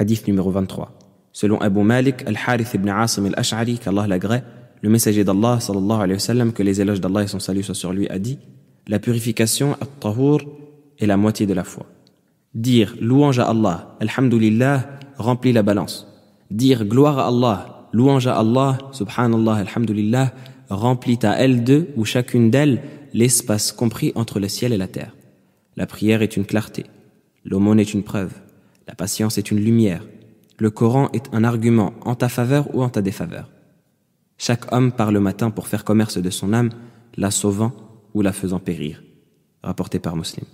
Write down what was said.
Hadith numéro 23. Selon Abu Malik al-Harith ibn Asim al-Ash'ari, qu'Allah l'agrée, le messager d'Allah, sallallahu alayhi wa sallam, que les éloges d'Allah et son salut soient sur lui, a dit La purification, at-tahur, est la moitié de la foi. Dire louange à Allah, alhamdulillah, remplit la balance. Dire gloire à Allah, louange à Allah, subhanallah, alhamdulillah, remplit à elles deux ou chacune d'elles l'espace compris entre le ciel et la terre. La prière est une clarté, l'aumône est une preuve, la patience est une lumière, le Coran est un argument en ta faveur ou en ta défaveur. Chaque homme part le matin pour faire commerce de son âme, la sauvant ou la faisant périr. Rapporté par Muslim.